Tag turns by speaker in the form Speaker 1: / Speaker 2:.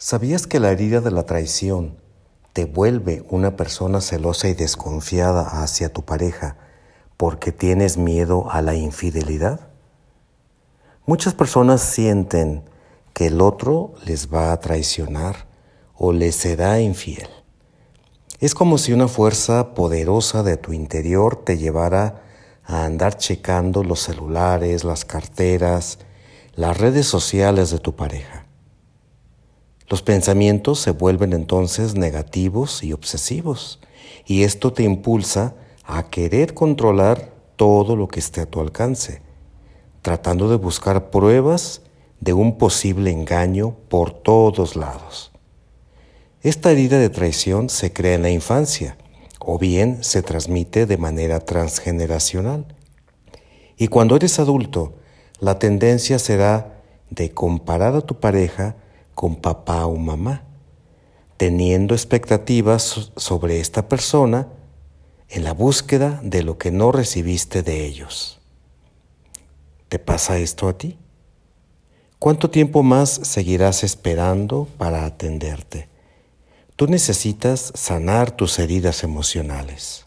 Speaker 1: ¿Sabías que la herida de la traición te vuelve una persona celosa y desconfiada hacia tu pareja porque tienes miedo a la infidelidad? Muchas personas sienten que el otro les va a traicionar o les será infiel. Es como si una fuerza poderosa de tu interior te llevara a andar checando los celulares, las carteras, las redes sociales de tu pareja. Los pensamientos se vuelven entonces negativos y obsesivos, y esto te impulsa a querer controlar todo lo que esté a tu alcance, tratando de buscar pruebas de un posible engaño por todos lados. Esta herida de traición se crea en la infancia o bien se transmite de manera transgeneracional. Y cuando eres adulto, la tendencia será de comparar a tu pareja con papá o mamá, teniendo expectativas sobre esta persona en la búsqueda de lo que no recibiste de ellos. ¿Te pasa esto a ti? ¿Cuánto tiempo más seguirás esperando para atenderte? Tú necesitas sanar tus heridas emocionales.